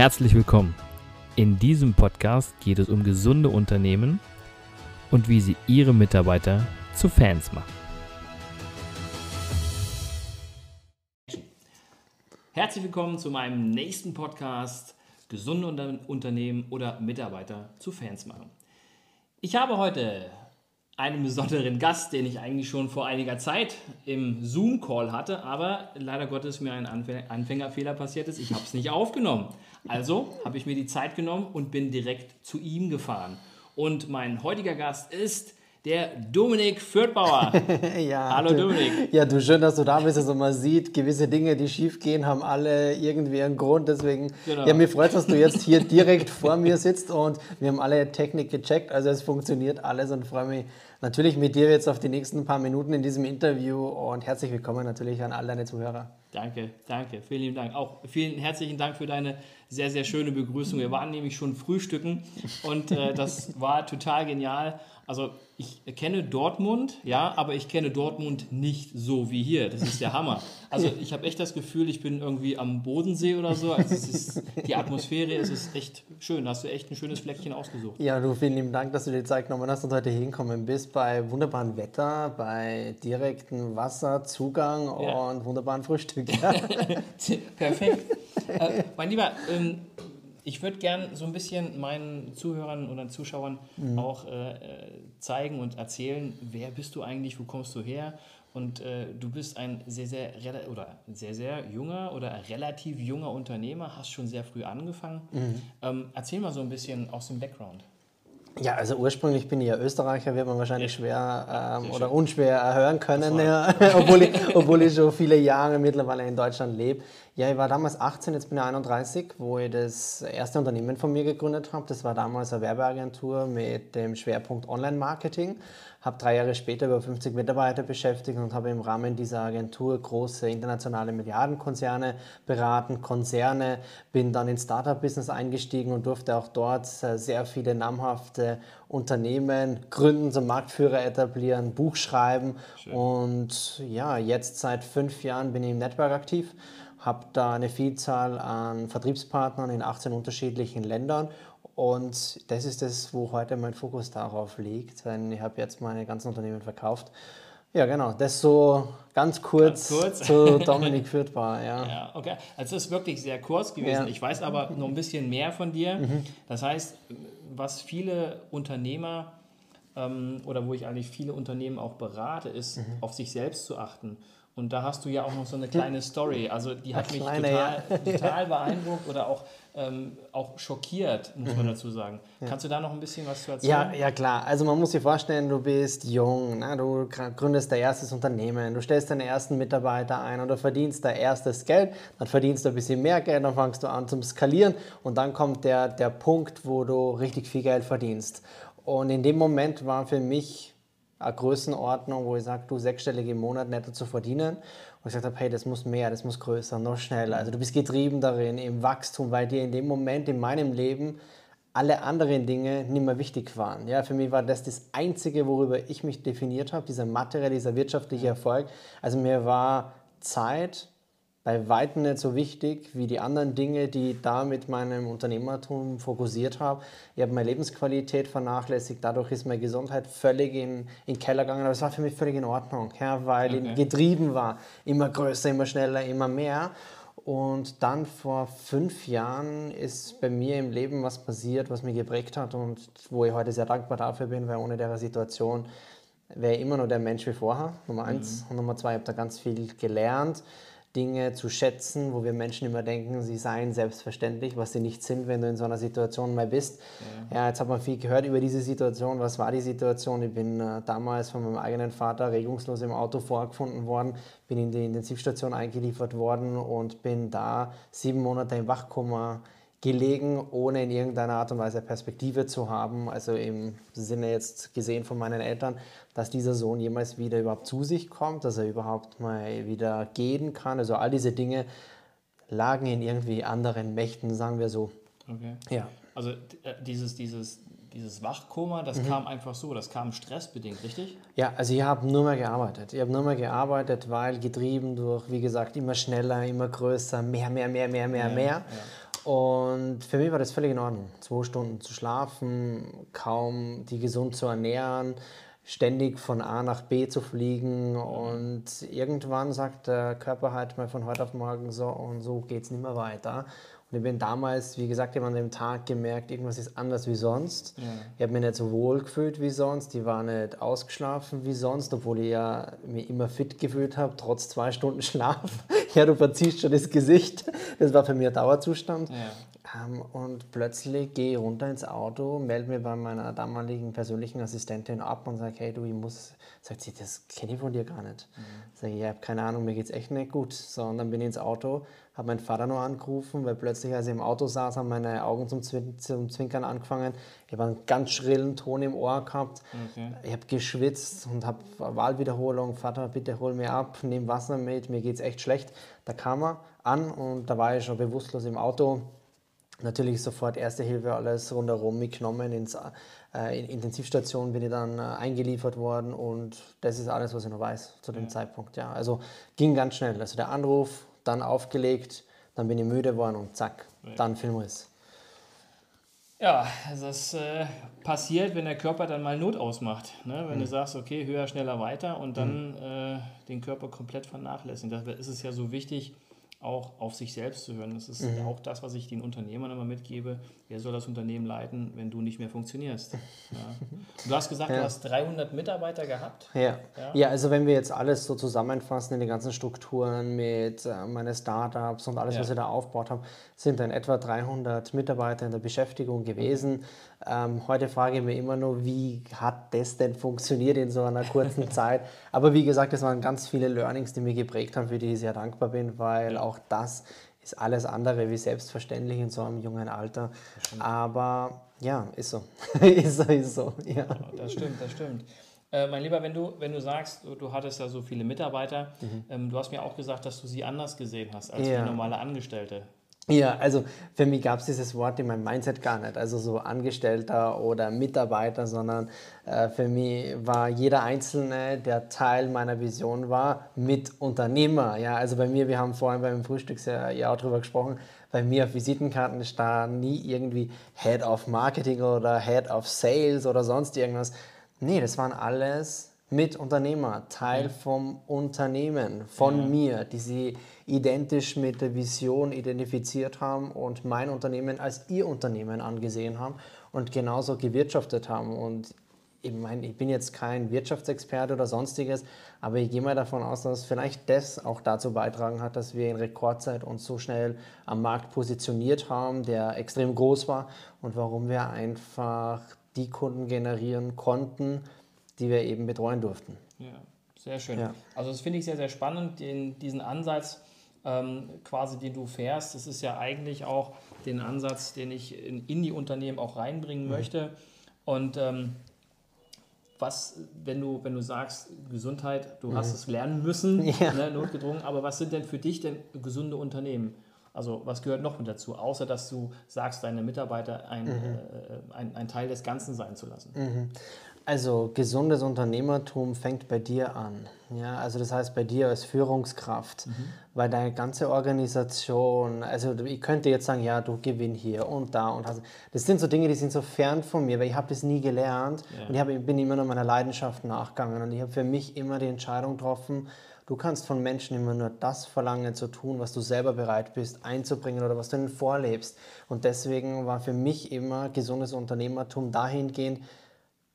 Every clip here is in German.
Herzlich willkommen. In diesem Podcast geht es um gesunde Unternehmen und wie sie ihre Mitarbeiter zu Fans machen. Herzlich willkommen zu meinem nächsten Podcast Gesunde Unternehmen oder Mitarbeiter zu Fans machen. Ich habe heute einen besonderen Gast, den ich eigentlich schon vor einiger Zeit im Zoom-Call hatte, aber leider Gottes mir ein Anfängerfehler passiert ist. Ich habe es nicht aufgenommen. Also habe ich mir die Zeit genommen und bin direkt zu ihm gefahren. Und mein heutiger Gast ist der Dominik Fürthbauer. ja, Hallo du, Dominik. Ja, du, schön, dass du da bist. Also man sieht, gewisse Dinge, die schief gehen, haben alle irgendwie einen Grund. Deswegen, genau. ja, mir freut dass du jetzt hier direkt vor mir sitzt und wir haben alle Technik gecheckt. Also es funktioniert alles und freue mich natürlich mit dir jetzt auf die nächsten paar Minuten in diesem Interview und herzlich willkommen natürlich an all deine Zuhörer. Danke, danke. Vielen lieben Dank. Auch vielen herzlichen Dank für deine sehr, sehr schöne Begrüßung. Wir waren nämlich schon frühstücken und äh, das war total genial. Also ich kenne Dortmund, ja, aber ich kenne Dortmund nicht so wie hier. Das ist der Hammer. Also ich habe echt das Gefühl, ich bin irgendwie am Bodensee oder so. Also es ist, die Atmosphäre, es ist echt schön. Da hast du echt ein schönes Fleckchen ausgesucht. Ja, du, vielen lieben Dank, dass du dir Zeit genommen hast und heute hinkommen bist bei wunderbarem Wetter, bei direktem Wasserzugang ja. und wunderbaren Frühstück. Perfekt. Äh, mein Lieber, ähm, ich würde gerne so ein bisschen meinen Zuhörern oder Zuschauern mhm. auch äh, zeigen und erzählen, wer bist du eigentlich, wo kommst du her? Und äh, du bist ein sehr, sehr, oder sehr, sehr junger oder relativ junger Unternehmer, hast schon sehr früh angefangen. Mhm. Ähm, erzähl mal so ein bisschen aus dem Background. Ja, also ursprünglich bin ich ja Österreicher, wird man wahrscheinlich schwer ähm, oder unschwer hören können, ja, obwohl, ich, obwohl ich schon viele Jahre mittlerweile in Deutschland lebe. Ja, ich war damals 18, jetzt bin ich 31, wo ich das erste Unternehmen von mir gegründet habe. Das war damals eine Werbeagentur mit dem Schwerpunkt Online-Marketing habe drei Jahre später über 50 Mitarbeiter beschäftigt und habe im Rahmen dieser Agentur große internationale Milliardenkonzerne beraten, Konzerne, bin dann ins Startup-Business eingestiegen und durfte auch dort äh, sehr viele namhafte Unternehmen gründen, zum Marktführer etablieren, Buch schreiben Schön. und ja, jetzt seit fünf Jahren bin ich im Network aktiv habe da eine Vielzahl an Vertriebspartnern in 18 unterschiedlichen Ländern und das ist das, wo heute mein Fokus darauf liegt, denn ich habe jetzt meine ganzen Unternehmen verkauft. Ja, genau. Das so ganz kurz, ganz kurz. zu Dominik Fürthbar. Ja. ja, okay. Also es ist wirklich sehr kurz gewesen. Ja. Ich weiß aber noch ein bisschen mehr von dir. Mhm. Das heißt, was viele Unternehmer ähm, oder wo ich eigentlich viele Unternehmen auch berate, ist, mhm. auf sich selbst zu achten und da hast du ja auch noch so eine kleine Story. Also die hat mich kleine, total, ja. total beeindruckt oder auch, ähm, auch schockiert, muss man mhm. dazu sagen. Ja. Kannst du da noch ein bisschen was zu erzählen? Ja, ja klar. Also man muss sich vorstellen, du bist jung, na, du gründest dein erstes Unternehmen, du stellst deine ersten Mitarbeiter ein du verdienst dein erstes Geld, dann verdienst du ein bisschen mehr Geld, dann fangst du an zum Skalieren und dann kommt der, der Punkt, wo du richtig viel Geld verdienst. Und in dem Moment war für mich Größenordnung, wo ich sage, du sechsstellige im Monat netto zu verdienen. Und ich gesagt habe, hey, das muss mehr, das muss größer, noch schneller. Also du bist getrieben darin, im Wachstum, weil dir in dem Moment in meinem Leben alle anderen Dinge nicht mehr wichtig waren. Ja, für mich war das das Einzige, worüber ich mich definiert habe, dieser materielle, dieser wirtschaftliche Erfolg. Also mir war Zeit, bei weitem nicht so wichtig wie die anderen Dinge, die ich da mit meinem Unternehmertum fokussiert habe. Ich habe meine Lebensqualität vernachlässigt, dadurch ist meine Gesundheit völlig in, in den Keller gegangen, aber es war für mich völlig in Ordnung, ja, weil okay. ich getrieben war, immer größer, immer schneller, immer mehr. Und dann vor fünf Jahren ist bei mir im Leben was passiert, was mich geprägt hat und wo ich heute sehr dankbar dafür bin, weil ohne der Situation wäre ich immer noch der Mensch wie vorher, Nummer eins. Mhm. Und Nummer zwei, ich habe da ganz viel gelernt Dinge zu schätzen, wo wir Menschen immer denken, sie seien selbstverständlich, was sie nicht sind, wenn du in so einer Situation mal bist. Ja, ja jetzt hat man viel gehört über diese Situation. Was war die Situation? Ich bin äh, damals von meinem eigenen Vater regungslos im Auto vorgefunden worden, bin in die Intensivstation eingeliefert worden und bin da sieben Monate im Wachkoma gelegen, ohne in irgendeiner Art und Weise Perspektive zu haben. Also im Sinne jetzt gesehen von meinen Eltern, dass dieser Sohn jemals wieder überhaupt zu sich kommt, dass er überhaupt mal wieder gehen kann. Also all diese Dinge lagen in irgendwie anderen Mächten, sagen wir so. Okay. Ja. Also äh, dieses, dieses, dieses Wachkoma, das mhm. kam einfach so, das kam stressbedingt, richtig? Ja, also ich habe nur mehr gearbeitet. Ich habe nur mehr gearbeitet, weil getrieben durch, wie gesagt, immer schneller, immer größer, mehr, mehr, mehr, mehr, mehr, ja, mehr. Ja. Und für mich war das völlig in Ordnung. Zwei Stunden zu schlafen, kaum die gesund zu ernähren, ständig von A nach B zu fliegen und irgendwann sagt der Körper halt mal von heute auf morgen so und so geht es nicht mehr weiter. Und ich bin damals, wie gesagt, immer an dem Tag gemerkt, irgendwas ist anders wie sonst. Ja. Ich habe mich nicht so wohl gefühlt wie sonst, ich war nicht ausgeschlafen wie sonst, obwohl ich ja mich immer fit gefühlt habe, trotz zwei Stunden Schlaf. ja, du verziehst schon das Gesicht. Das war für mich ein Dauerzustand. Ja. Und plötzlich gehe ich runter ins Auto, melde mich bei meiner damaligen persönlichen Assistentin ab und sage, hey du, ich muss, sagt sie, das kenne ich von dir gar nicht. Mhm. Sage ich, ich habe keine Ahnung, mir geht es echt nicht gut. So, und dann bin ich ins Auto, habe meinen Vater noch angerufen, weil plötzlich, als ich im Auto saß, haben meine Augen zum, Zwin zum Zwinkern angefangen. Ich habe einen ganz schrillen Ton im Ohr gehabt. Okay. Ich habe geschwitzt und habe Wahlwiederholung, Vater, bitte hol mir ab, nimm Wasser mit, mir geht es echt schlecht. Da kam er an und da war ich schon bewusstlos im Auto natürlich sofort Erste Hilfe, alles rundherum mitgenommen. Ins äh, in Intensivstation bin ich dann äh, eingeliefert worden und das ist alles, was ich noch weiß zu dem ja. Zeitpunkt. Ja, also ging ganz schnell. Also der Anruf, dann aufgelegt, dann bin ich müde geworden und zack, ja. dann Filmriss. Ja, also das äh, passiert, wenn der Körper dann mal Not ausmacht. Ne? Wenn mhm. du sagst, okay, höher, schneller, weiter und dann mhm. äh, den Körper komplett vernachlässigen. Da ist es ja so wichtig, auch auf sich selbst zu hören. Das ist mhm. auch das, was ich den Unternehmern immer mitgebe. Wer soll das Unternehmen leiten, wenn du nicht mehr funktionierst? Ja. Du hast gesagt, ja. du hast 300 Mitarbeiter gehabt. Ja. ja. Ja. also wenn wir jetzt alles so zusammenfassen in die ganzen Strukturen mit äh, meine Startups und alles, was ich da aufgebaut habe, sind dann etwa 300 Mitarbeiter in der Beschäftigung gewesen. Ähm, heute frage ich mich immer nur, wie hat das denn funktioniert in so einer kurzen Zeit? Aber wie gesagt, es waren ganz viele Learnings, die mich geprägt haben, für die ich sehr dankbar bin, weil auch das ist alles andere wie selbstverständlich in so einem jungen Alter. Aber ja, ist so. ist so, ist so. Ja. Das stimmt, das stimmt. Äh, mein Lieber, wenn du, wenn du sagst, du, du hattest ja so viele Mitarbeiter, mhm. ähm, du hast mir auch gesagt, dass du sie anders gesehen hast als ja. normale Angestellte. Ja, also für mich gab es dieses Wort in meinem Mindset gar nicht, also so Angestellter oder Mitarbeiter, sondern äh, für mich war jeder Einzelne, der Teil meiner Vision war, Mitunternehmer. Ja, also bei mir, wir haben vorhin beim Frühstück ja auch drüber gesprochen, bei mir auf Visitenkarten stand nie irgendwie Head of Marketing oder Head of Sales oder sonst irgendwas. Nee, das waren alles Mitunternehmer, Teil ja. vom Unternehmen, von ja. mir, die sie identisch mit der Vision identifiziert haben und mein Unternehmen als ihr Unternehmen angesehen haben und genauso gewirtschaftet haben. Und ich meine, ich bin jetzt kein Wirtschaftsexperte oder sonstiges, aber ich gehe mal davon aus, dass vielleicht das auch dazu beitragen hat, dass wir in Rekordzeit uns so schnell am Markt positioniert haben, der extrem groß war und warum wir einfach die Kunden generieren konnten, die wir eben betreuen durften. Ja, sehr schön. Ja. Also das finde ich sehr, sehr spannend, den, diesen Ansatz ähm, quasi, den du fährst. Das ist ja eigentlich auch den Ansatz, den ich in, in die Unternehmen auch reinbringen mhm. möchte. Und ähm, was, wenn du, wenn du sagst, Gesundheit, du mhm. hast es lernen müssen, ja. ne, notgedrungen, aber was sind denn für dich denn gesunde Unternehmen? Also was gehört noch mit dazu, außer dass du sagst, deine Mitarbeiter ein, mhm. äh, ein, ein, Teil des Ganzen sein zu lassen? Mhm. Also gesundes Unternehmertum fängt bei dir an. Ja, also das heißt bei dir als Führungskraft, mhm. weil deine ganze Organisation, also ich könnte jetzt sagen, ja, du gewinn hier und da und hast, das sind so Dinge, die sind so fern von mir, weil ich habe das nie gelernt ja. und ich hab, bin immer nur meiner Leidenschaft nachgegangen und ich habe für mich immer die Entscheidung getroffen, du kannst von Menschen immer nur das verlangen zu tun, was du selber bereit bist einzubringen oder was du ihnen vorlebst und deswegen war für mich immer gesundes Unternehmertum dahingehend,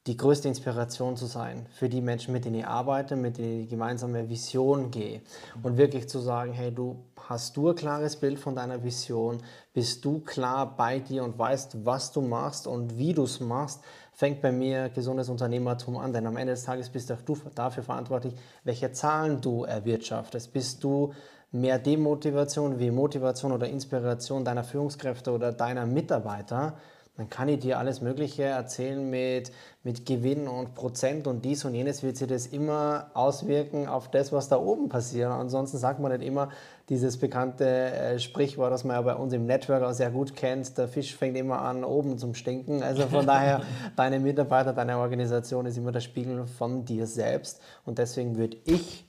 die größte Inspiration zu sein für die Menschen, mit denen ich arbeite, mit denen ich gemeinsame Vision gehe. Und wirklich zu sagen, hey, du hast du ein klares Bild von deiner Vision, bist du klar bei dir und weißt, was du machst und wie du es machst, fängt bei mir gesundes Unternehmertum an. Denn am Ende des Tages bist auch du dafür verantwortlich, welche Zahlen du erwirtschaftest. Bist du mehr Demotivation wie Motivation oder Inspiration deiner Führungskräfte oder deiner Mitarbeiter, dann kann ich dir alles Mögliche erzählen mit, mit Gewinn und Prozent und dies und jenes, wird sich das immer auswirken auf das, was da oben passiert. Ansonsten sagt man nicht immer dieses bekannte äh, Sprichwort, das man ja bei uns im Network auch sehr gut kennt, der Fisch fängt immer an, oben zum Stinken. Also von daher, deine Mitarbeiter, deine Organisation ist immer der Spiegel von dir selbst. Und deswegen würde ich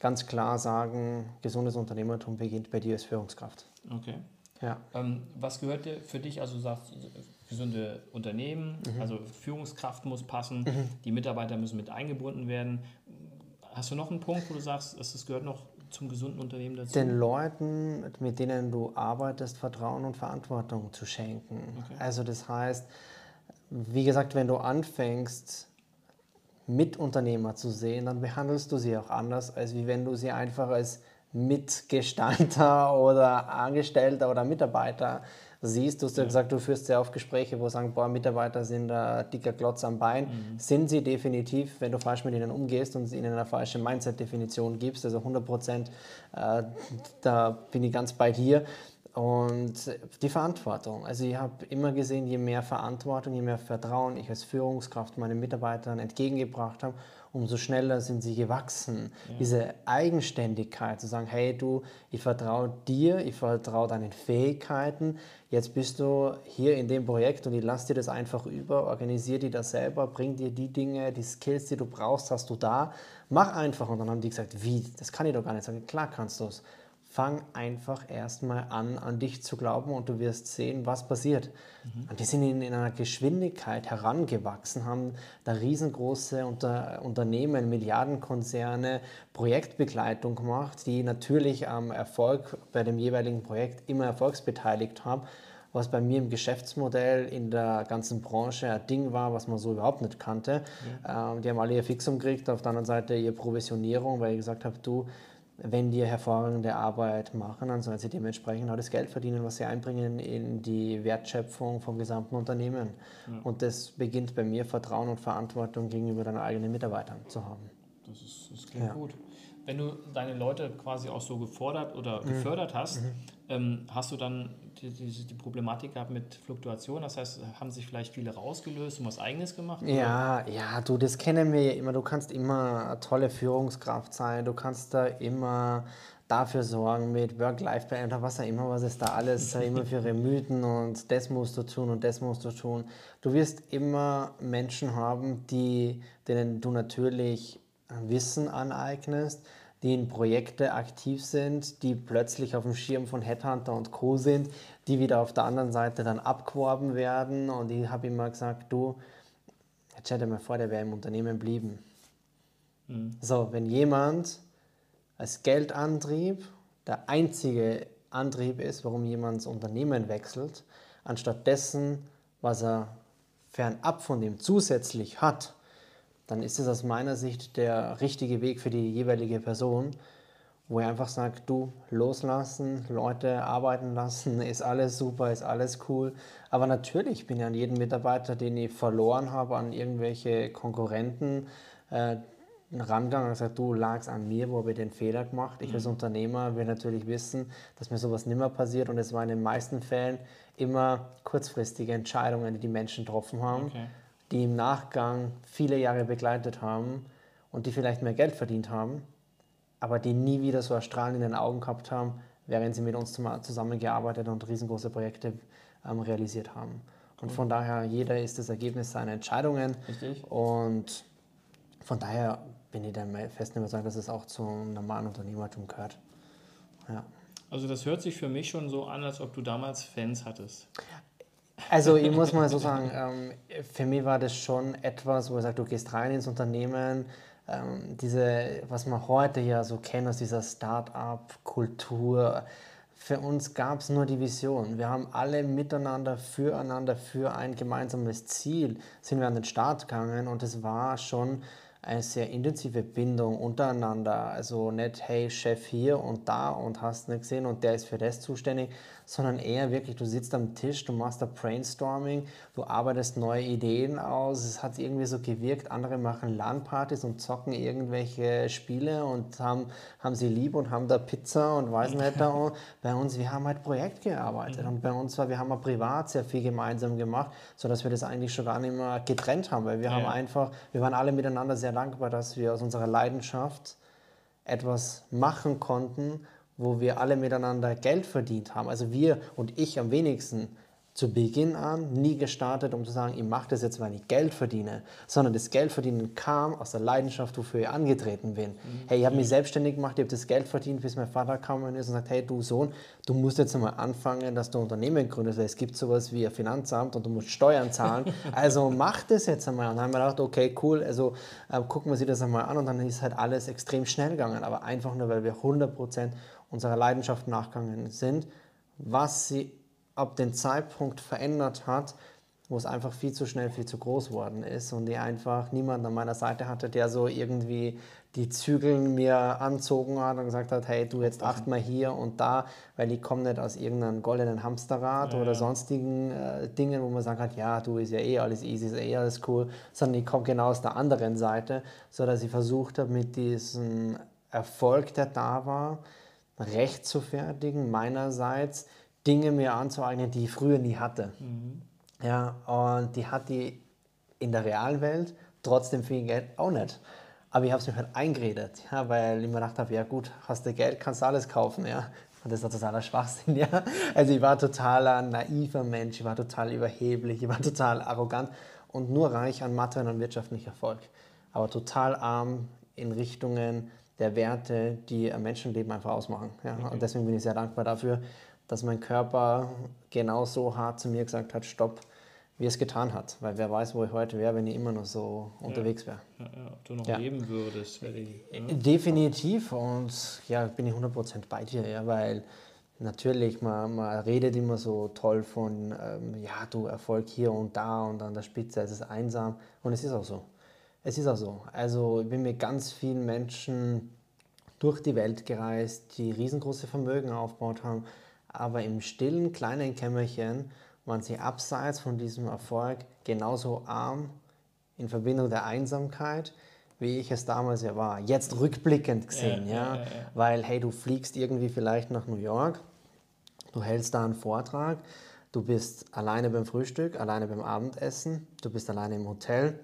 ganz klar sagen, gesundes Unternehmertum beginnt bei dir als Führungskraft. Okay. Ja. Ähm, was gehört dir für dich, also du sagst, gesunde Unternehmen, Mhm. also Führungskraft muss passen, die Mitarbeiter müssen mit eingebunden werden. Hast du noch einen Punkt, wo du sagst, es es gehört noch zum gesunden Unternehmen dazu? den Leuten, mit denen du arbeitest, Vertrauen und Verantwortung zu schenken. Okay. Also das heißt, wie gesagt, wenn du anfängst, Mitunternehmer zu sehen, dann behandelst du sie auch anders, als wie wenn du sie einfach als Mitgestalter oder Angestellter oder Mitarbeiter siehst. Du hast ja gesagt, du führst sehr oft Gespräche, wo sagen, boah, Mitarbeiter sind ein dicker Klotz am Bein. Sind sie definitiv, wenn du falsch mit ihnen umgehst und ihnen eine falsche Mindset-Definition gibst, also 100 Prozent, äh, da bin ich ganz bei dir. Und die Verantwortung. Also ich habe immer gesehen, je mehr Verantwortung, je mehr Vertrauen ich als Führungskraft meinen Mitarbeitern entgegengebracht habe, umso schneller sind sie gewachsen. Diese Eigenständigkeit, zu sagen, hey du, ich vertraue dir, ich vertraue deinen Fähigkeiten, jetzt bist du hier in dem Projekt und ich lasse dir das einfach über, organisiere dir das selber, bring dir die Dinge, die Skills, die du brauchst, hast du da, mach einfach. Und dann haben die gesagt, wie, das kann ich doch gar nicht sagen. Klar kannst du es. Fang einfach erstmal an, an dich zu glauben und du wirst sehen, was passiert. Und die sind in, in einer Geschwindigkeit herangewachsen, haben da riesengroße Unter, Unternehmen, Milliardenkonzerne, Projektbegleitung gemacht, die natürlich am Erfolg bei dem jeweiligen Projekt immer erfolgsbeteiligt haben was bei mir im Geschäftsmodell in der ganzen Branche ein Ding war, was man so überhaupt nicht kannte. Ähm, die haben alle ihr Fixum gekriegt, auf der anderen Seite ihre Provisionierung, weil ich gesagt habe, du, wenn die hervorragende Arbeit machen, dann sollen sie dementsprechend auch das Geld verdienen, was sie einbringen in die Wertschöpfung vom gesamten Unternehmen. Und das beginnt bei mir, Vertrauen und Verantwortung gegenüber deinen eigenen Mitarbeitern zu haben. Das, ist, das klingt Ja. gut. Wenn du deine Leute quasi auch so gefordert oder Mhm. gefördert hast, ähm, hast du dann die, die, die Problematik gehabt mit Fluktuation? Das heißt, haben sich vielleicht viele rausgelöst und was Eigenes gemacht? oder? Ja, ja, du, das kennen wir ja immer. Du kannst immer eine tolle Führungskraft sein. Du kannst da immer dafür sorgen mit Work-Life-Balance oder was auch immer, was es da alles immer für ihre Mythen und das musst du tun und das musst du tun. Du wirst immer Menschen haben, die, denen du natürlich Wissen aneignest, die in Projekte aktiv sind, die plötzlich auf dem Schirm von Headhunter und Co. sind, die wieder auf der anderen Seite dann abgeworben werden. Und ich habe immer gesagt, du, Jetzt stell dir mal vor, der wäre im Unternehmen blieben. So, wenn jemand als Geldantrieb der einzige Antrieb ist, warum jemand das Unternehmen wechselt, anstatt dessen, was er fernab von dem zusätzlich hat, dann ist es aus meiner Sicht der richtige Weg für die jeweilige Person, wo er einfach sagt, du loslassen, Leute arbeiten lassen, ist alles super, ist alles cool. Aber natürlich bin ich an jeden Mitarbeiter, den ich verloren habe, an irgendwelche Konkurrenten, äh, rangegangen und gesagt, du lagst an mir, wo habe ich den Fehler gemacht. Ich als Unternehmer will natürlich wissen, dass mir sowas nimmer passiert und es waren in den meisten Fällen immer kurzfristige Entscheidungen, die die Menschen getroffen haben, Okay. Die im Nachgang viele Jahre begleitet haben und die vielleicht mehr Geld verdient haben, aber die nie wieder so ein Strahlen in den Augen gehabt haben, während sie mit uns zusammengearbeitet und riesengroße Projekte ähm, realisiert haben. Und von daher, jeder ist das Ergebnis seiner Entscheidungen. Richtig. Und von daher bin ich der festen Überzeugung, dass es auch zum normalen Unternehmertum gehört. Ja. Also das hört sich für mich schon so an, als ob du damals Fans hattest. Also ich muss mal so sagen, ähm, für mich war das schon etwas, wo ich sage, du gehst rein ins Unternehmen, ähm, diese, was man heute ja so kennt aus dieser Start-up-Kultur. Für uns gab es nur die Vision. Wir haben alle miteinander, füreinander, für ein gemeinsames Ziel sind wir an den Start gegangen und es war schon eine sehr intensive Bindung untereinander. Also nicht, hey, Chef hier und da und hast nicht gesehen und der ist für das zuständig, sondern eher wirklich, du sitzt am Tisch, du machst da Brainstorming, du arbeitest neue Ideen aus. Es hat irgendwie so gewirkt, andere machen LAN-Partys und zocken irgendwelche Spiele und haben, haben sie lieb und haben da Pizza und weiß nicht da. Und bei uns, wir haben halt Projekt gearbeitet und bei uns war, wir haben auch privat sehr viel gemeinsam gemacht, sodass wir das eigentlich schon gar nicht mehr getrennt haben, weil wir haben Ja. einfach, wir waren alle miteinander sehr dankbar, dass wir aus unserer Leidenschaft etwas machen konnten, wo wir alle miteinander Geld verdient haben. Also wir und ich am wenigsten, zu Beginn an nie gestartet, um zu sagen, ich mache das jetzt, weil ich Geld verdiene, sondern das Geldverdienen kam aus der Leidenschaft, wofür ich angetreten bin. Mhm. Hey, ich habe mich selbstständig gemacht, ich habe das Geld verdient, bis mein Vater kam und ist und sagt, hey du Sohn, du musst jetzt einmal anfangen, dass du ein Unternehmen gründest, weil es gibt sowas wie ein Finanzamt und du musst Steuern zahlen. also mach das jetzt einmal. Und dann haben wir gedacht, okay, cool, also äh, gucken wir sich das einmal an und dann ist halt alles extrem schnell gegangen, aber einfach nur, weil wir 100% unserer Leidenschaft nachgegangen sind, was sie ab dem Zeitpunkt verändert hat, wo es einfach viel zu schnell, viel zu groß worden ist und ich einfach niemanden an meiner Seite hatte, der so irgendwie die Zügel mir anzogen hat und gesagt hat, hey, du jetzt acht mal hier und da, weil ich komme nicht aus irgendeinem goldenen Hamsterrad ja, oder sonstigen äh, Dingen, wo man sagt hat, ja, du ist ja eh alles easy, ist eh alles cool, sondern ich komme genau aus der anderen Seite, so dass ich versucht habe, mit diesem Erfolg, der da war, recht zu fertigen meinerseits, Dinge mir anzueignen, die ich früher nie hatte. Mhm. Ja, und die hat die in der realen Welt trotzdem viel Geld auch nicht. Aber ich habe es mir halt eingeredet, ja, weil ich mir gedacht habe, ja gut, hast du Geld, kannst du alles kaufen. Ja. Und das ist totaler Schwachsinn. Ja. Also ich war total ein naiver Mensch, ich war total überheblich, ich war total arrogant und nur reich an Mathe und wirtschaftlichem Erfolg. Aber total arm in Richtungen der Werte, die ein Menschenleben einfach ausmachen. Ja. Okay. Und deswegen bin ich sehr dankbar dafür, dass mein Körper genauso hart zu mir gesagt hat, stopp, wie es getan hat. Weil wer weiß, wo ich heute wäre, wenn ich immer noch so ja. unterwegs wäre. Ja, ja, ob du noch ja. leben würdest. Ich, ne? Definitiv und ja, bin ich 100% bei dir, ja, weil natürlich, man, man redet immer so toll von, ähm, ja, du Erfolg hier und da und an der Spitze, es ist einsam und es ist auch so. Es ist auch so. Also ich bin mit ganz vielen Menschen durch die Welt gereist, die riesengroße Vermögen aufgebaut haben, aber im stillen kleinen Kämmerchen waren sie abseits von diesem Erfolg genauso arm in Verbindung der Einsamkeit, wie ich es damals ja war. Jetzt rückblickend gesehen, ja, ja, ja, weil hey, du fliegst irgendwie vielleicht nach New York, du hältst da einen Vortrag, du bist alleine beim Frühstück, alleine beim Abendessen, du bist alleine im Hotel,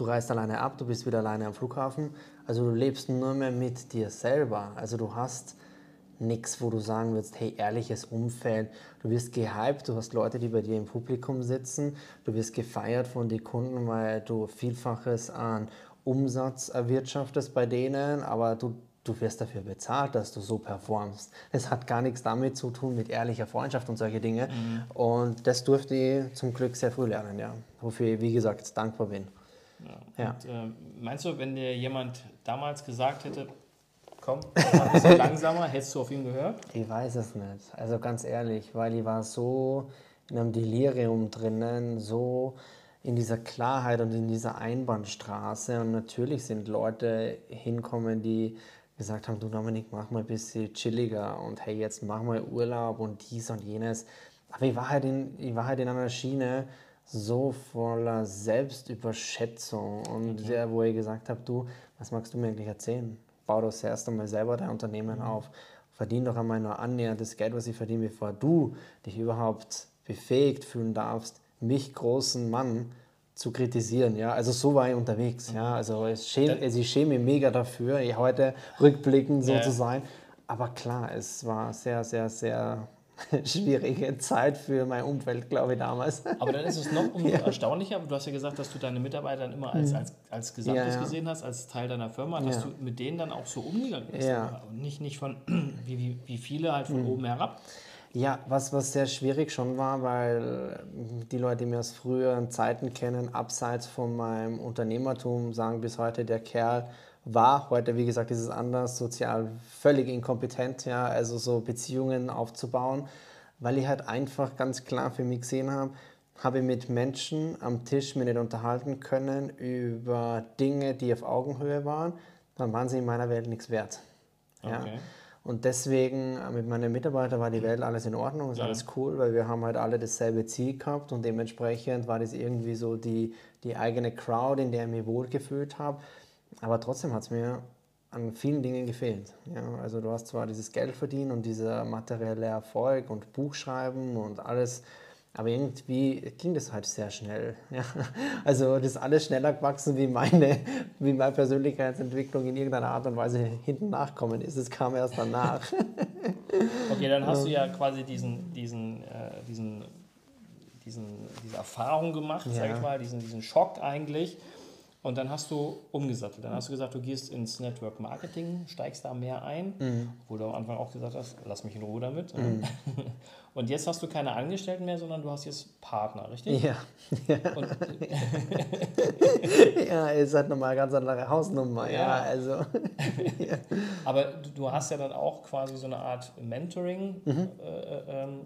du reist alleine ab, du bist wieder alleine am Flughafen. Also du lebst nur mehr mit dir selber. Also du hast nichts, wo du sagen würdest, hey, ehrliches Umfeld. Du wirst gehypt, du hast Leute, die bei dir im Publikum sitzen, du wirst gefeiert von den Kunden, weil du Vielfaches an Umsatz erwirtschaftest bei denen, aber du, du wirst dafür bezahlt, dass du so performst. Es hat gar nichts damit zu tun mit ehrlicher Freundschaft und solche Dinge. Mhm. Und das durfte ich zum Glück sehr früh lernen, ja. Wofür ich, wie gesagt, dankbar bin. Ja. Und. Äh, meinst du, wenn dir jemand damals gesagt hätte, komm, ein bisschen langsamer. Hättest du auf ihn gehört? Ich weiß es nicht. Also ganz ehrlich, weil ich war so in einem Delirium drinnen, so in dieser Klarheit und in dieser Einbahnstraße. Und natürlich sind Leute hinkommen, die gesagt haben, du Dominik, mach mal ein bisschen chilliger und hey, jetzt mach mal Urlaub und dies und jenes. Aber ich war halt in, ich war halt in einer Schiene so voller Selbstüberschätzung und okay. der, wo ich gesagt habe, du, was magst du mir eigentlich erzählen? bau doch erst einmal selber dein Unternehmen mhm. auf. Verdien doch einmal nur annähernd das Geld, was ich verdiene, bevor du dich überhaupt befähigt fühlen darfst, mich, großen Mann, zu kritisieren. Ja? Also so war ich unterwegs. Ja? Also es schäme, also ich schäme mich mega dafür, heute rückblickend so ja. zu sein. Aber klar, es war sehr, sehr, sehr schwierige Zeit für mein Umfeld, glaube ich, damals. Aber dann ist es noch umso ja. erstaunlicher. Du hast ja gesagt, dass du deine Mitarbeiter dann immer als, mhm. als, als Gesamtes ja, ja. gesehen hast, als Teil deiner Firma, dass du mit denen dann auch so umgegangen bist. Und nicht, nicht von, wie, wie, wie viele halt von mhm. oben herab. Ja, was, was sehr schwierig schon war, weil die Leute, die mir aus früheren Zeiten kennen, abseits von meinem Unternehmertum, sagen bis heute, der Kerl war. Heute, wie gesagt, ist es anders, sozial völlig inkompetent, ja, also so Beziehungen aufzubauen, weil ich halt einfach ganz klar für mich gesehen habe, habe ich mit Menschen am Tisch mir nicht unterhalten können über Dinge, die auf Augenhöhe waren, dann waren sie in meiner Welt nichts wert. Ja. Okay. Und deswegen äh, mit meinen Mitarbeitern war die Welt alles in Ordnung, ist ja. alles cool, weil wir haben halt alle dasselbe Ziel gehabt und dementsprechend war das irgendwie so die, die eigene Crowd, in der ich mich wohlgefühlt habe. Aber trotzdem hat es mir an vielen Dingen gefehlt. Ja, also du hast zwar dieses Geld verdienen und dieser materielle Erfolg und Buchschreiben und alles, aber irgendwie ging das halt sehr schnell. Ja. Also das ist alles schneller gewachsen, wie meine, wie meine Persönlichkeitsentwicklung in irgendeiner Art und Weise hinten nachkommen ist. Es kam erst danach. okay, dann hast du ja quasi diesen, diesen, äh, diesen diesen, diese Erfahrung gemacht, Ja. sag ich mal, diesen, diesen Schock eigentlich. Und dann hast du umgesattelt. Dann hast du gesagt, du gehst ins Network Marketing, steigst da mehr ein, Mhm. wo du am Anfang auch gesagt hast, lass mich in Ruhe damit. Und jetzt hast du keine Angestellten mehr, sondern du hast jetzt Partner, richtig? Ja, Und, ja, ist halt nochmal eine ganz andere Hausnummer. Ja, Ja. also. aber du, du hast ja dann auch quasi so eine Art Mentoring. Mhm. Äh, äh, ähm,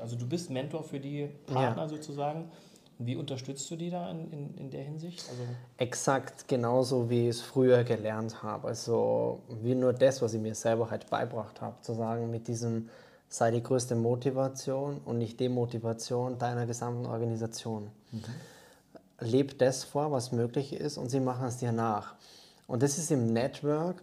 also du bist Mentor für die Partner sozusagen. Wie unterstützt du die da in, in, in der Hinsicht? Also, Exakt genauso, wie ich es früher gelernt habe. Also wie nur das, was ich mir selber halt beibracht habe, zu sagen, mit diesem sei die größte Motivation und nicht die Motivation deiner gesamten Organisation. Leb das vor, was möglich ist und sie machen es dir nach. Und das ist im Network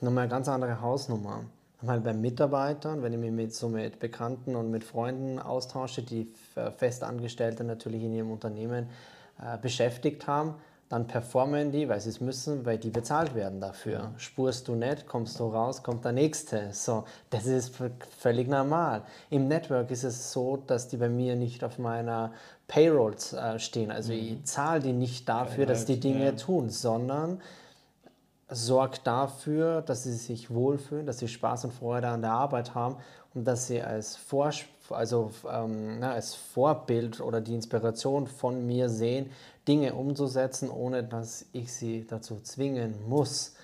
nochmal eine ganz andere Hausnummer. Mal bei Mitarbeitern, wenn ich mich mit, so mit Bekannten und mit Freunden austausche, die f- Festangestellte natürlich in ihrem Unternehmen äh, beschäftigt haben, dann performen die, weil sie es müssen, weil die bezahlt werden dafür. Spurst du nicht, kommst du raus, kommt der Nächste. So, das ist völlig normal. Im Network ist es so, dass die bei mir nicht auf meiner Payroll äh, stehen. Also ich zahle die nicht dafür, dass die Dinge ja. tun, sondern sorgt dafür, dass sie sich wohlfühlen, dass sie Spaß und Freude an der Arbeit haben und dass sie als, Vors also, ähm, na, als Vorbild oder die Inspiration von mir sehen, Dinge umzusetzen, ohne dass ich sie dazu zwingen muss.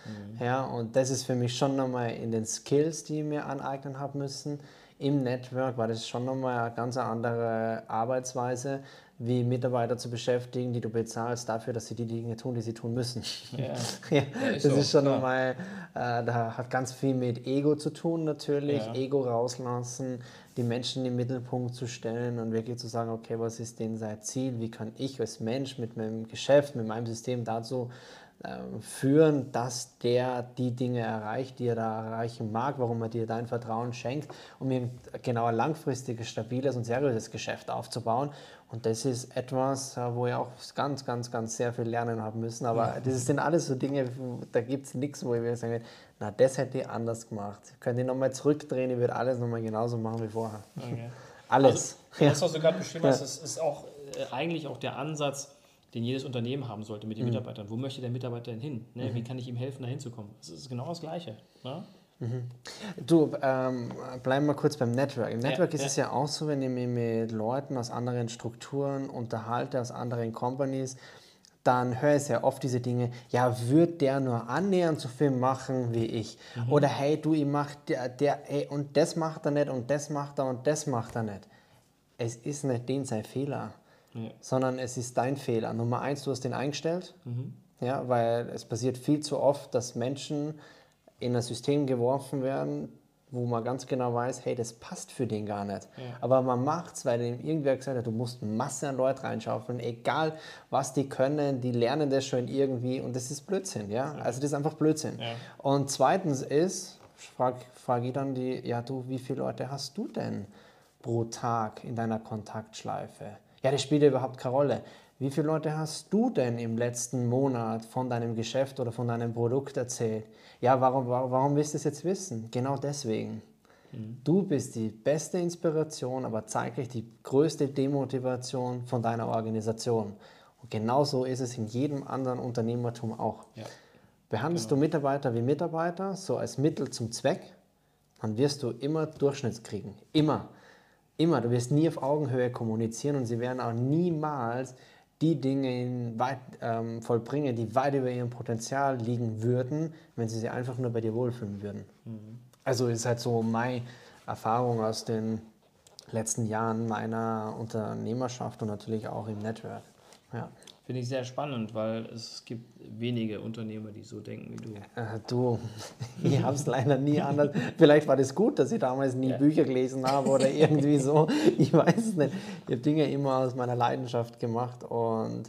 Ja, und das ist für mich schon nochmal in den Skills, die ich mir aneignen habe müssen. Im Network war das schon nochmal eine ganz andere Arbeitsweise, wie Mitarbeiter zu beschäftigen, die du bezahlst dafür, dass sie die Dinge tun, die sie tun müssen. ja. Ja, ist das so, ist schon klar. nochmal, äh, da hat ganz viel mit Ego zu tun natürlich, Ja. Ego rauslassen, die Menschen im Mittelpunkt zu stellen und wirklich zu sagen, okay, was ist denn sein Ziel, wie kann ich als Mensch mit meinem Geschäft, mit meinem System dazu führen, dass der die Dinge erreicht, die er da erreichen mag, warum er dir dein Vertrauen schenkt, um ihm genau ein langfristiges, stabiles und seriöses Geschäft aufzubauen. Und das ist etwas, äh, wo ich auch ganz, ganz, ganz sehr viel lernen haben müssen. Aber das sind alles so Dinge, da gibt es nichts, wo ich sagen würde, na, das hätte ich anders gemacht. Ich könnte nochmal zurückdrehen, ich würde alles nochmal genauso machen wie vorher. Okay. Alles. Also, das, was du gerade beschrieben hast, ist, ist auch äh, eigentlich auch der Ansatz, den jedes Unternehmen haben sollte mit den Mhm. Mitarbeitern. Wo möchte der Mitarbeiter denn hin? Ne? Wie kann ich ihm helfen, da hinzukommen? Das ist genau das Gleiche. Ne? Du, ähm, bleiben wir kurz beim Network. Im Network ist ja. es ja auch so, wenn ich mich mit Leuten aus anderen Strukturen unterhalte, aus anderen Companies, dann höre ich sehr oft diese Dinge, ja, wird der nur annähernd so viel machen wie ich? Oder hey, du, ich mach der, der, ey, und das macht er nicht und das macht er und das macht er nicht. Es ist nicht den sein Fehler, Ja. sondern es ist dein Fehler. Nummer eins, du hast den eingestellt, ja, weil es passiert viel zu oft, dass Menschen in ein System geworfen werden, wo man ganz genau weiß, hey, das passt für den gar nicht. Aber man macht es, weil ihm irgendwer gesagt hat, du musst Masse an Leute reinschaufeln, egal was die können, die lernen das schon irgendwie und das ist Blödsinn, ja. Also das ist einfach Blödsinn. Ja. Und zweitens ist, frage frag ich dann die, ja du, wie viele Leute hast du denn pro Tag in deiner Kontaktschleife? Ja, das spielt ja überhaupt keine Rolle. Wie viele Leute hast du denn im letzten Monat von deinem Geschäft oder von deinem Produkt erzählt? Ja, warum, warum, willst du es jetzt wissen? Genau deswegen. Du bist die beste Inspiration, aber zeitgleich die größte Demotivation von deiner Organisation. Und genauso ist es in jedem anderen Unternehmertum auch. Ja. Behandelst du Mitarbeiter wie Mitarbeiter, so als Mittel zum Zweck, dann wirst du immer Durchschnitt kriegen. Immer. Immer. Du wirst nie auf Augenhöhe kommunizieren und sie werden auch niemals die Dinge in weit, ähm, vollbringen, die weit über ihrem Potenzial liegen würden, wenn sie sich einfach nur bei dir wohlfühlen würden. Also ist halt so meine Erfahrung aus den letzten Jahren meiner Unternehmerschaft und natürlich auch im Network. Ja. Finde ich sehr spannend, weil es gibt wenige Unternehmer, die so denken wie du. Äh, du, ich habe es leider nie anders. Vielleicht war das gut, dass ich damals nie Ja. Bücher gelesen habe oder irgendwie so. Ich weiß es nicht. Ich habe Dinge immer aus meiner Leidenschaft gemacht und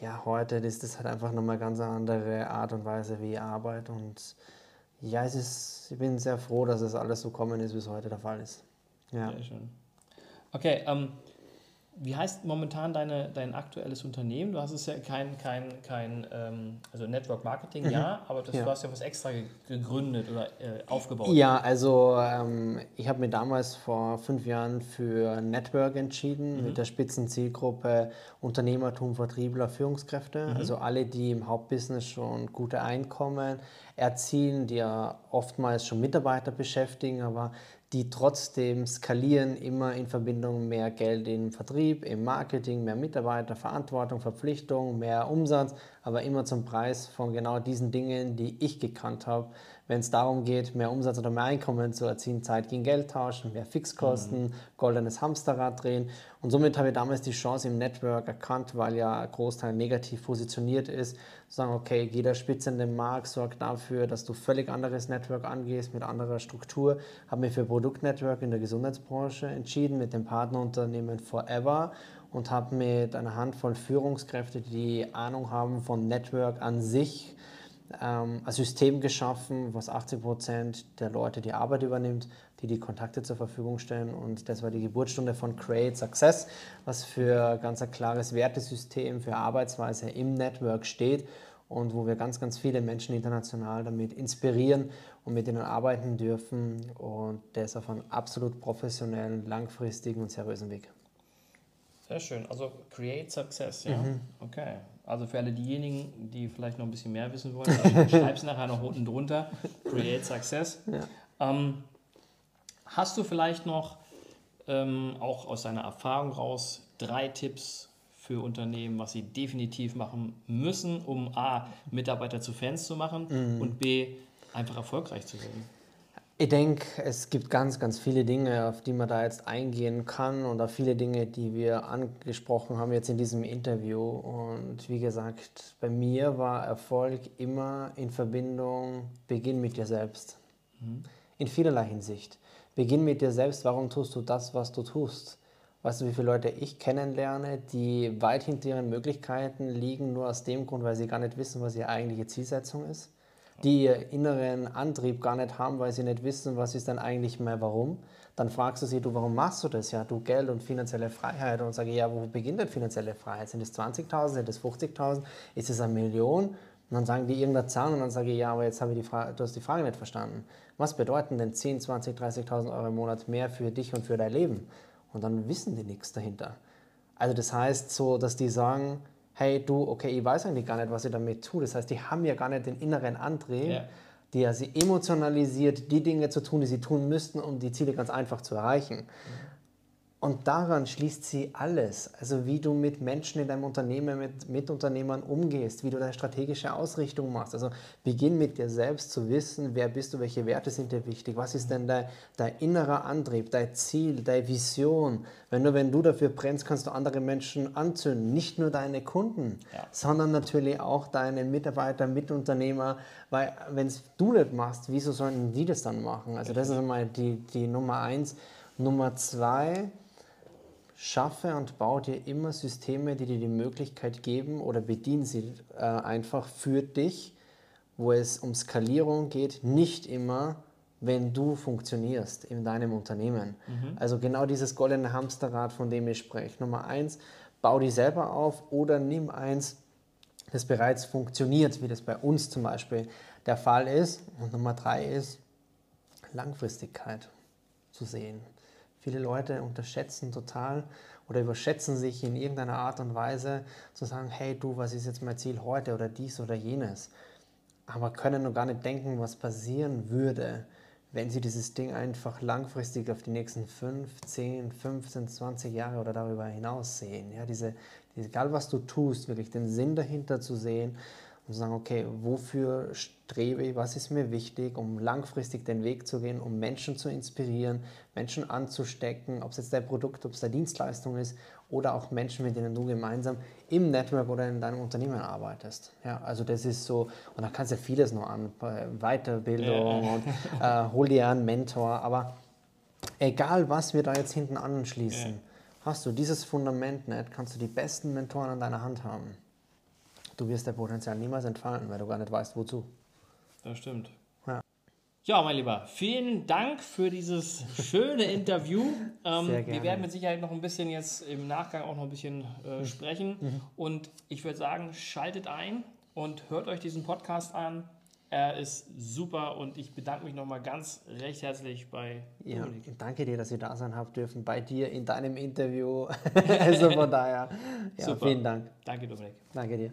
ja, heute ist das halt einfach nochmal eine ganz andere Art und Weise, wie ich arbeite. Und ja, es ist, ich bin sehr froh, dass es alles so kommen ist, wie es heute der Fall ist. Ja. Sehr schön. Okay, ähm, wie heißt momentan deine, dein aktuelles Unternehmen? Du hast es ja kein, kein, kein ähm, also Network Marketing, mhm. ja, aber das, ja. du hast ja was extra gegründet oder äh, aufgebaut. Ja, also ähm, ich habe mir damals vor fünf Jahren für Network entschieden, mhm. mit der Spitzenzielgruppe Unternehmertum, Vertriebler, Führungskräfte. Mhm. Also alle, die im Hauptbusiness schon gute Einkommen erzielen, die ja oftmals schon Mitarbeiter beschäftigen, aber die trotzdem skalieren, immer in Verbindung mehr Geld im Vertrieb, im Marketing, mehr Mitarbeiter, Verantwortung, Verpflichtung, mehr Umsatz, aber immer zum Preis von genau diesen Dingen, die ich gekannt habe. Wenn es darum geht, mehr Umsatz oder mehr Einkommen zu erzielen, Zeit gegen Geld tauschen, mehr Fixkosten, mhm. goldenes Hamsterrad drehen. Und somit habe ich damals die Chance im Network erkannt, weil ja Großteil negativ positioniert ist, zu sagen, okay, jeder Spitze in dem Markt sorgt dafür, dass du völlig anderes Network angehst mit anderer Struktur. Habe mich für Produktnetwork in der Gesundheitsbranche entschieden mit dem Partnerunternehmen Forever und habe mit einer Handvoll Führungskräfte, die Ahnung haben von Network an sich, ähm, ein System geschaffen, was 80 Prozent der Leute die Arbeit übernimmt, die die Kontakte zur Verfügung stellen. Und das war die Geburtsstunde von Create Success, was für ganz ein klares Wertesystem für Arbeitsweise im Network steht und wo wir ganz, ganz viele Menschen international damit inspirieren und mit ihnen arbeiten dürfen. Und das auf einem absolut professionellen, langfristigen und seriösen Weg. Sehr schön. Also Create Success, ja. Mhm. Okay. Also für alle diejenigen, die vielleicht noch ein bisschen mehr wissen wollen, also schreib es nachher noch unten drunter. Create Success. Ja. Ähm, hast du vielleicht noch ähm, auch aus deiner Erfahrung raus drei Tipps für Unternehmen, was sie definitiv machen müssen, um A, Mitarbeiter zu Fans zu machen mhm. und B, einfach erfolgreich zu werden? Ich denke, es gibt ganz, ganz viele Dinge, auf die man da jetzt eingehen kann und auch viele Dinge, die wir angesprochen haben jetzt in diesem Interview. Und wie gesagt, bei mir war Erfolg immer in Verbindung, beginn mit dir selbst. Mhm. In vielerlei Hinsicht. Beginn mit dir selbst, warum tust du das, was du tust? Weißt du, wie viele Leute ich kennenlerne, die weit hinter ihren Möglichkeiten liegen, nur aus dem Grund, weil sie gar nicht wissen, was ihre eigentliche Zielsetzung ist? Die inneren Antrieb gar nicht haben, weil sie nicht wissen, was ist denn eigentlich mehr warum, dann fragst du sie, du, warum machst du das? Ja, du Geld und finanzielle Freiheit. Und sage, ja, wo beginnt denn finanzielle Freiheit? Sind es 20.000, sind es 50.000, ist es eine Million? Und dann sagen die irgendeine Zahl und dann sage ich, ja, aber jetzt habe ich die Frage, du hast die Frage nicht verstanden. Was bedeuten denn 10, 20, 30.000 Euro im Monat mehr für dich und für dein Leben? Und dann wissen die nichts dahinter. Also das heißt so, dass die sagen, hey du, okay, ich weiß eigentlich gar nicht, was ich damit tue. Das heißt, die haben ja gar nicht den inneren Antrieb, ja. der sie emotionalisiert, die Dinge zu tun, die sie tun müssten, um die Ziele ganz einfach zu erreichen. Mhm. Und daran schließt sie alles. Also wie du mit Menschen in deinem Unternehmen, mit Mitunternehmern umgehst, wie du deine strategische Ausrichtung machst. Also beginn mit dir selbst zu wissen, wer bist du, welche Werte sind dir wichtig, was ist denn dein, dein innerer Antrieb, dein Ziel, deine Vision. Wenn du, wenn du dafür brennst, kannst du andere Menschen anzünden. Nicht nur deine Kunden, ja. sondern natürlich auch deine Mitarbeiter, Mitunternehmer. Weil wenn es du nicht machst, wieso sollten die das dann machen? Also das ist einmal die, die Nummer eins. Nummer zwei, Schaffe und baue dir immer Systeme, die dir die Möglichkeit geben oder bediene sie äh, einfach für dich, wo es um Skalierung geht, nicht immer, wenn du funktionierst in deinem Unternehmen. Mhm. Also genau dieses goldene Hamsterrad, von dem ich spreche. Nummer eins, bau die selber auf oder nimm eins, das bereits funktioniert, wie das bei uns zum Beispiel der Fall ist. Und Nummer drei ist Langfristigkeit zu sehen. Viele Leute unterschätzen total oder überschätzen sich in irgendeiner Art und Weise zu sagen, hey du, was ist jetzt mein Ziel heute oder dies oder jenes. Aber können nur gar nicht denken, was passieren würde, wenn sie dieses Ding einfach langfristig auf die nächsten 5, 10, 15, 20 Jahre oder darüber hinaus sehen. Ja, diese, egal was du tust, wirklich den Sinn dahinter zu sehen und sagen, okay, wofür strebe ich, was ist mir wichtig, um langfristig den Weg zu gehen, um Menschen zu inspirieren, Menschen anzustecken, ob es jetzt dein Produkt, ob es deine Dienstleistung ist oder auch Menschen, mit denen du gemeinsam im Network oder in deinem Unternehmen arbeitest. Ja, also das ist so, und da kannst du ja vieles noch an, Weiterbildung ja. und äh, hol dir einen Mentor, aber egal was wir da jetzt hinten anschließen, ja. hast du dieses Fundament nicht, kannst du die besten Mentoren an deiner Hand haben du wirst dein Potenzial niemals entfalten, weil du gar nicht weißt, wozu. Das stimmt. Ja. Ja, mein Lieber, vielen Dank für dieses schöne Interview. Ähm, Sehr gerne. Wir werden mit Sicherheit noch ein bisschen jetzt im Nachgang auch noch ein bisschen Mhm. äh, sprechen. Und ich würde sagen, schaltet ein und hört euch diesen Podcast an. Er ist super und ich bedanke mich nochmal ganz recht herzlich bei Ja, Dominik. danke dir, dass wir da sein haben dürfen bei dir in deinem Interview. also von daher, ja, Super. vielen Dank. Danke, Dominik. Danke dir.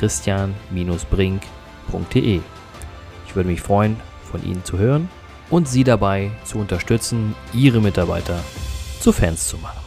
christian-brink.de. Ich würde mich freuen, von Ihnen zu hören und Sie dabei zu unterstützen, Ihre Mitarbeiter zu Fans zu machen.